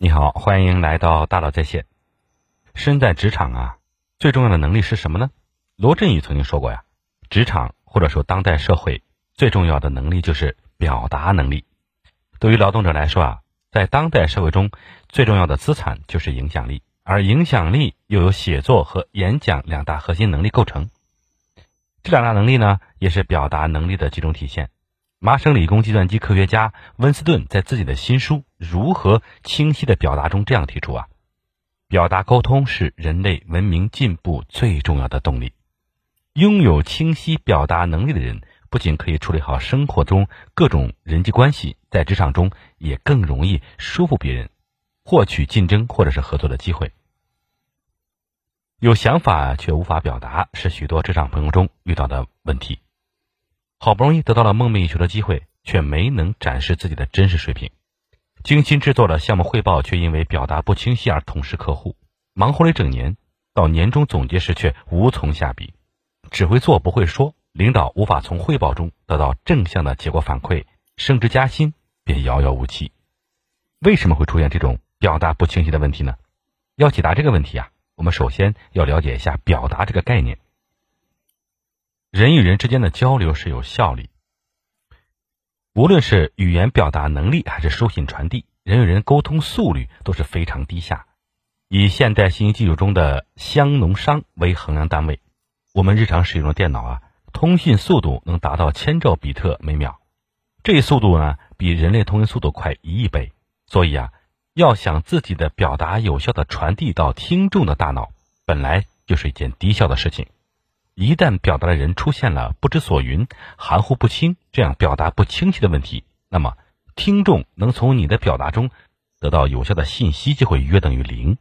你好，欢迎来到大佬在线。身在职场啊，最重要的能力是什么呢？罗振宇曾经说过呀，职场或者说当代社会最重要的能力就是表达能力。对于劳动者来说啊，在当代社会中最重要的资产就是影响力，而影响力又由写作和演讲两大核心能力构成。这两大能力呢，也是表达能力的集中体现。麻省理工计算机科学家温斯顿在自己的新书《如何清晰的表达》中这样提出啊，表达沟通是人类文明进步最重要的动力。拥有清晰表达能力的人，不仅可以处理好生活中各种人际关系，在职场中也更容易说服别人，获取竞争或者是合作的机会。有想法却无法表达，是许多职场朋友中遇到的问题。好不容易得到了梦寐以求的机会，却没能展示自己的真实水平。精心制作的项目汇报，却因为表达不清晰而痛失客户。忙活了一整年，到年终总结时却无从下笔，只会做不会说，领导无法从汇报中得到正向的结果反馈，升职加薪便遥遥无期。为什么会出现这种表达不清晰的问题呢？要解答这个问题啊，我们首先要了解一下表达这个概念。人与人之间的交流是有效率，无论是语言表达能力还是书信传递，人与人沟通速率都是非常低下。以现代信息技术中的香农商为衡量单位，我们日常使用的电脑啊，通信速度能达到千兆比特每秒，这速度呢比人类通讯速度快一亿倍。所以啊，要想自己的表达有效的传递到听众的大脑，本来就是一件低效的事情。一旦表达的人出现了不知所云、含糊不清这样表达不清晰的问题，那么听众能从你的表达中得到有效的信息就会约等于零。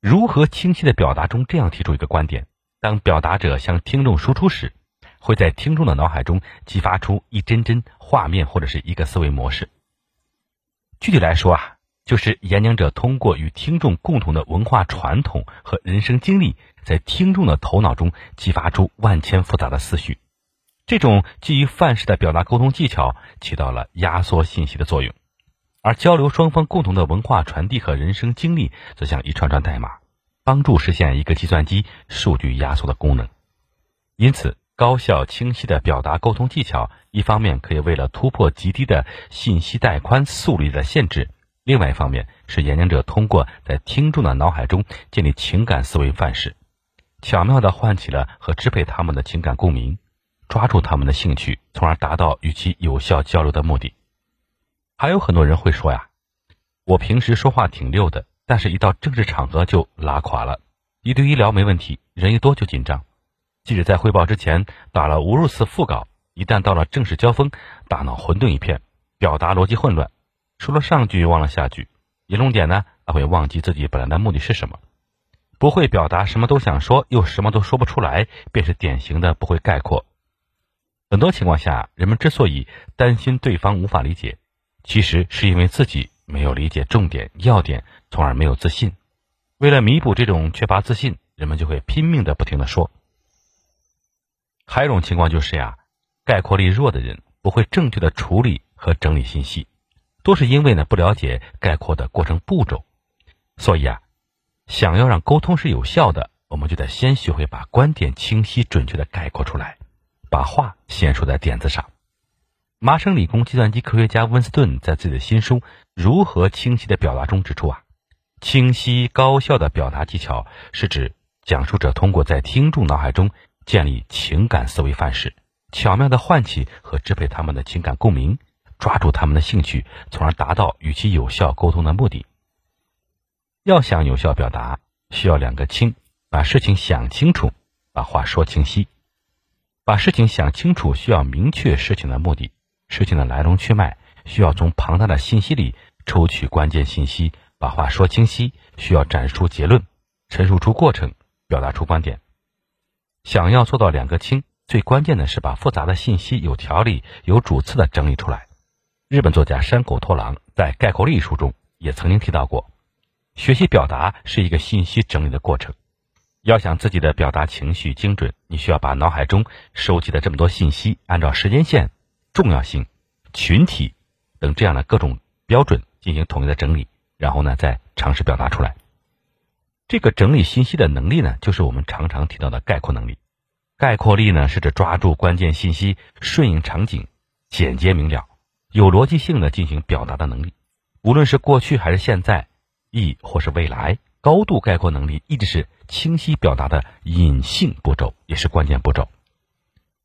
如何清晰的表达中这样提出一个观点：当表达者向听众输出时，会在听众的脑海中激发出一帧帧画面或者是一个思维模式。具体来说啊。就是演讲者通过与听众共同的文化传统和人生经历，在听众的头脑中激发出万千复杂的思绪。这种基于范式的表达沟通技巧起到了压缩信息的作用，而交流双方共同的文化传递和人生经历，则像一串串代码，帮助实现一个计算机数据压缩的功能。因此，高效清晰的表达沟通技巧，一方面可以为了突破极低的信息带宽速率的限制。另外一方面是演讲者通过在听众的脑海中建立情感思维范式，巧妙地唤起了和支配他们的情感共鸣，抓住他们的兴趣，从而达到与其有效交流的目的。还有很多人会说呀，我平时说话挺溜的，但是一到正式场合就拉垮了。一对一聊没问题，人一多就紧张。即使在汇报之前打了无数次副稿，一旦到了正式交锋，大脑混沌一片，表达逻辑混乱。说了上句忘了下句，严重点呢，他会忘记自己本来的目的是什么，不会表达，什么都想说，又什么都说不出来，便是典型的不会概括。很多情况下，人们之所以担心对方无法理解，其实是因为自己没有理解重点要点，从而没有自信。为了弥补这种缺乏自信，人们就会拼命的不停的说。还有一种情况就是呀，概括力弱的人不会正确的处理和整理信息。都是因为呢不了解概括的过程步骤，所以啊，想要让沟通是有效的，我们就得先学会把观点清晰准确的概括出来，把话先说在点子上。麻省理工计算机科学家温斯顿在自己的新书《如何清晰的表达》中指出啊，清晰高效的表达技巧是指讲述者通过在听众脑海中建立情感思维范式，巧妙的唤起和支配他们的情感共鸣。抓住他们的兴趣，从而达到与其有效沟通的目的。要想有效表达，需要两个清：把事情想清楚，把话说清晰。把事情想清楚，需要明确事情的目的、事情的来龙去脉，需要从庞大的信息里抽取关键信息。把话说清晰，需要展出结论，陈述出过程，表达出观点。想要做到两个清，最关键的是把复杂的信息有条理、有主次的整理出来。日本作家山口拓郎在《概括力》一书中也曾经提到过，学习表达是一个信息整理的过程。要想自己的表达情绪精准，你需要把脑海中收集的这么多信息，按照时间线、重要性、群体等这样的各种标准进行统一的整理，然后呢再尝试表达出来。这个整理信息的能力呢，就是我们常常提到的概括能力。概括力呢，是指抓住关键信息、顺应场景、简洁明了、有逻辑性的进行表达的能力。无论是过去还是现在，亦或是未来，高度概括能力一直是清晰表达的隐性步骤，也是关键步骤。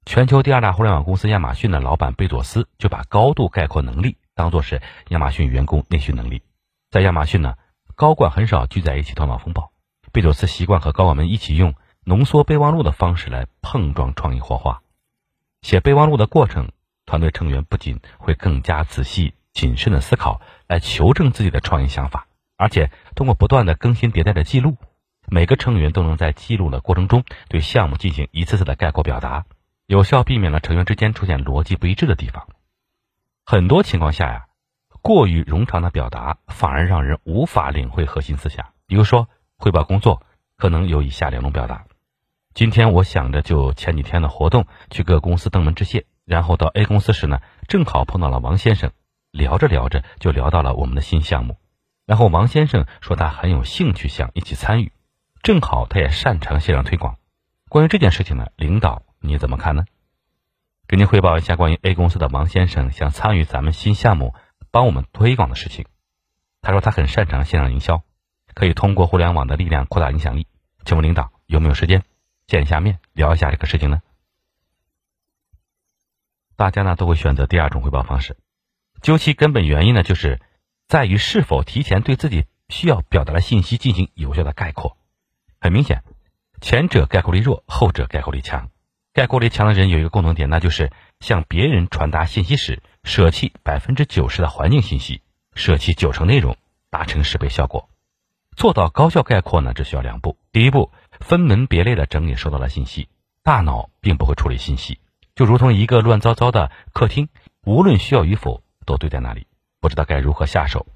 全球第二大互联网公司亚马逊的老板贝佐斯就把高度概括能力当做是亚马逊员工内训能力。在亚马逊呢，高管很少聚在一起头脑风暴，贝佐斯习惯和高管们一起用浓缩备忘录的方式来碰撞创意火花。写备忘录的过程，团队成员不仅会更加仔细谨慎的思考。来求证自己的创意想法，而且通过不断的更新迭代的记录，每个成员都能在记录的过程中对项目进行一次次的概括表达，有效避免了成员之间出现逻辑不一致的地方。很多情况下呀，过于冗长的表达反而让人无法领会核心思想。比如说汇报工作，可能有以下两种表达：今天我想着就前几天的活动去各公司登门致谢，然后到 A 公司时呢，正好碰到了王先生。聊着聊着就聊到了我们的新项目，然后王先生说他很有兴趣想一起参与，正好他也擅长线上推广。关于这件事情呢，领导你怎么看呢？给您汇报一下关于 A 公司的王先生想参与咱们新项目帮我们推广的事情。他说他很擅长线上营销，可以通过互联网的力量扩大影响力。请问领导有没有时间见一下面聊一下这个事情呢？大家呢都会选择第二种汇报方式。究其根本原因呢，就是在于是否提前对自己需要表达的信息进行有效的概括。很明显，前者概括力弱，后者概括力强。概括力强的人有一个共同点，那就是向别人传达信息时，舍弃百分之九十的环境信息，舍弃九成内容，达成十倍效果。做到高效概括呢，只需要两步：第一步，分门别类的整理收到的信息，大脑并不会处理信息，就如同一个乱糟糟的客厅，无论需要与否。都堆在那里，不知道该如何下手。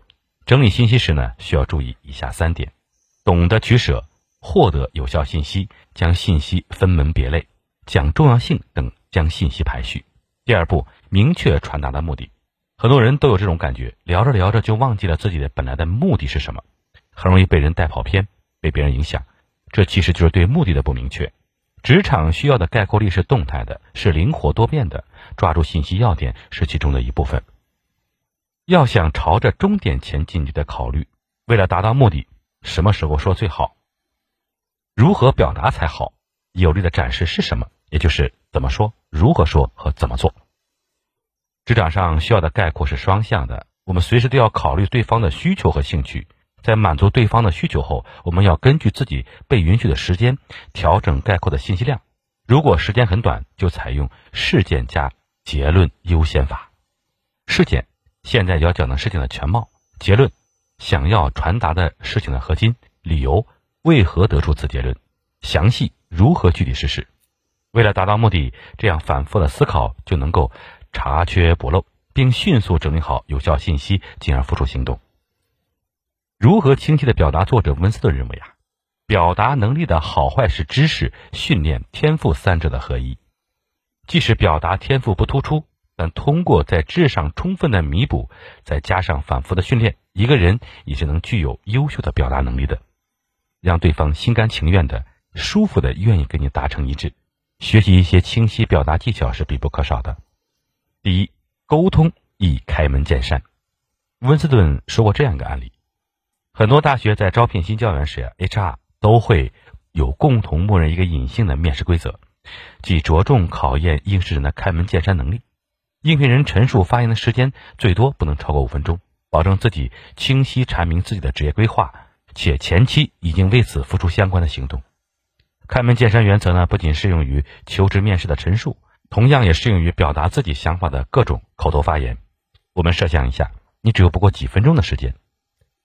整理信息时呢，需要注意以下三点：懂得取舍，获得有效信息，将信息分门别类，讲重要性等，将信息排序。第二步，明确传达的目的。很多人都有这种感觉，聊着聊着就忘记了自己的本来的目的是什么，很容易被人带跑偏，被别人影响。这其实就是对目的的不明确。职场需要的概括力是动态的，是灵活多变的，抓住信息要点是其中的一部分。要想朝着终点前进，就得考虑，为了达到目的，什么时候说最好？如何表达才好？有力的展示是什么？也就是怎么说、如何说和怎么做。职场上需要的概括是双向的，我们随时都要考虑对方的需求和兴趣，在满足对方的需求后，我们要根据自己被允许的时间调整概括的信息量。如果时间很短，就采用事件加结论优先法。事件。现在要讲的事情的全貌、结论，想要传达的事情的核心、理由，为何得出此结论，详细如何具体实施。为了达到目的，这样反复的思考就能够查缺补漏，并迅速整理好有效信息，进而付出行动。如何清晰的表达？作者温斯顿认为啊，表达能力的好坏是知识、训练、天赋三者的合一。即使表达天赋不突出。但通过在质上充分的弥补，再加上反复的训练，一个人也是能具有优秀的表达能力的，让对方心甘情愿的、舒服的愿意跟你达成一致。学习一些清晰表达技巧是必不可少的。第一，沟通易开门见山。温斯顿说过这样一个案例：很多大学在招聘新教员时，HR 都会有共同默认一个隐性的面试规则，即着重考验应试人的开门见山能力。应聘人陈述发言的时间最多不能超过五分钟，保证自己清晰阐明自己的职业规划，且前期已经为此付出相关的行动。开门见山原则呢，不仅适用于求职面试的陈述，同样也适用于表达自己想法的各种口头发言。我们设想一下，你只有不过几分钟的时间，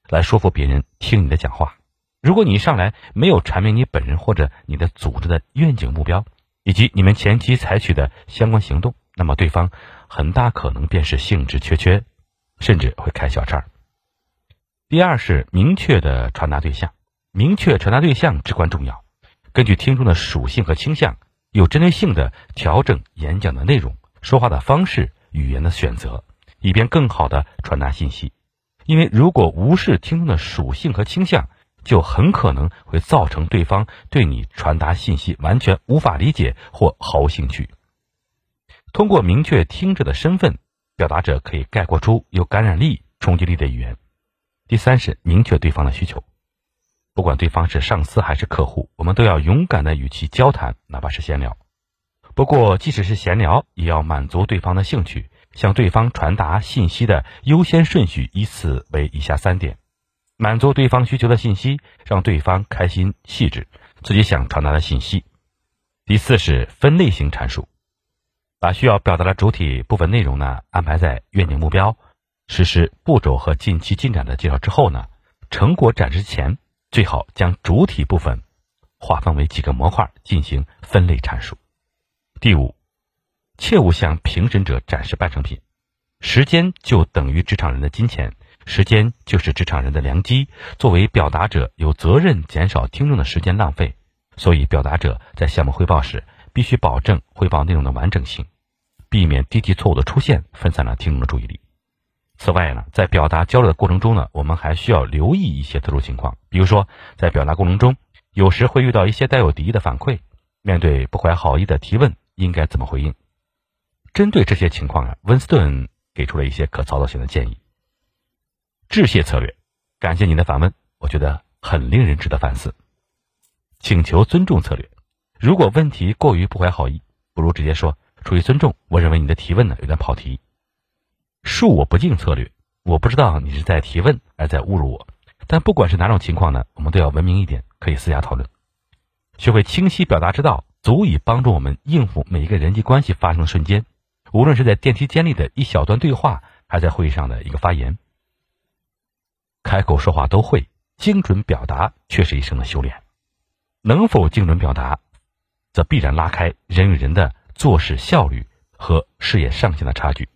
来说服别人听你的讲话。如果你一上来没有阐明你本人或者你的组织的愿景目标，以及你们前期采取的相关行动，那么对方。很大可能便是兴致缺缺，甚至会开小差。第二是明确的传达对象，明确传达对象至关重要。根据听众的属性和倾向，有针对性的调整演讲的内容、说话的方式、语言的选择，以便更好的传达信息。因为如果无视听众的属性和倾向，就很可能会造成对方对你传达信息完全无法理解或毫无兴趣。通过明确听者的身份，表达者可以概括出有感染力、冲击力的语言。第三是明确对方的需求，不管对方是上司还是客户，我们都要勇敢的与其交谈，哪怕是闲聊。不过，即使是闲聊，也要满足对方的兴趣。向对方传达信息的优先顺序依次为以下三点：满足对方需求的信息，让对方开心细致，自己想传达的信息。第四是分类型阐述，把需要表达的主体部分内容呢安排在愿景目标、实施步骤和近期进展的介绍之后呢，成果展示前，最好将主体部分划分为几个模块进行分类阐述。第五。切勿向评审者展示半成品。时间就等于职场人的金钱，时间就是职场人的良机。作为表达者，有责任减少听众的时间浪费。所以，表达者在项目汇报时，必须保证汇报内容的完整性，避免低级错误的出现，分散了听众的注意力。此外呢，在表达交流的过程中呢，我们还需要留意一些特殊情况，比如说，在表达过程中，有时会遇到一些带有敌意的反馈，面对不怀好意的提问，应该怎么回应？针对这些情况啊，温斯顿给出了一些可操作性的建议。致谢策略，感谢您的访问，我觉得很令人值得反思。请求尊重策略，如果问题过于不怀好意，不如直接说出于尊重，我认为你的提问呢有点跑题。恕我不敬策略，我不知道你是在提问还是在侮辱我，但不管是哪种情况呢，我们都要文明一点，可以私下讨论。学会清晰表达之道，足以帮助我们应付每一个人际关系发生的瞬间。无论是在电梯间里的一小段对话，还在会议上的一个发言，开口说话都会，精准表达却是一生的修炼。能否精准表达，则必然拉开人与人的做事效率和事业上限的差距。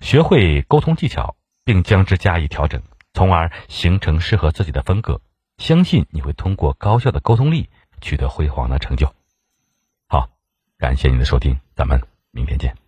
学会沟通技巧，并将之加以调整，从而形成适合自己的风格，相信你会通过高效的沟通力取得辉煌的成就。好，感谢您的收听，咱们。明天见。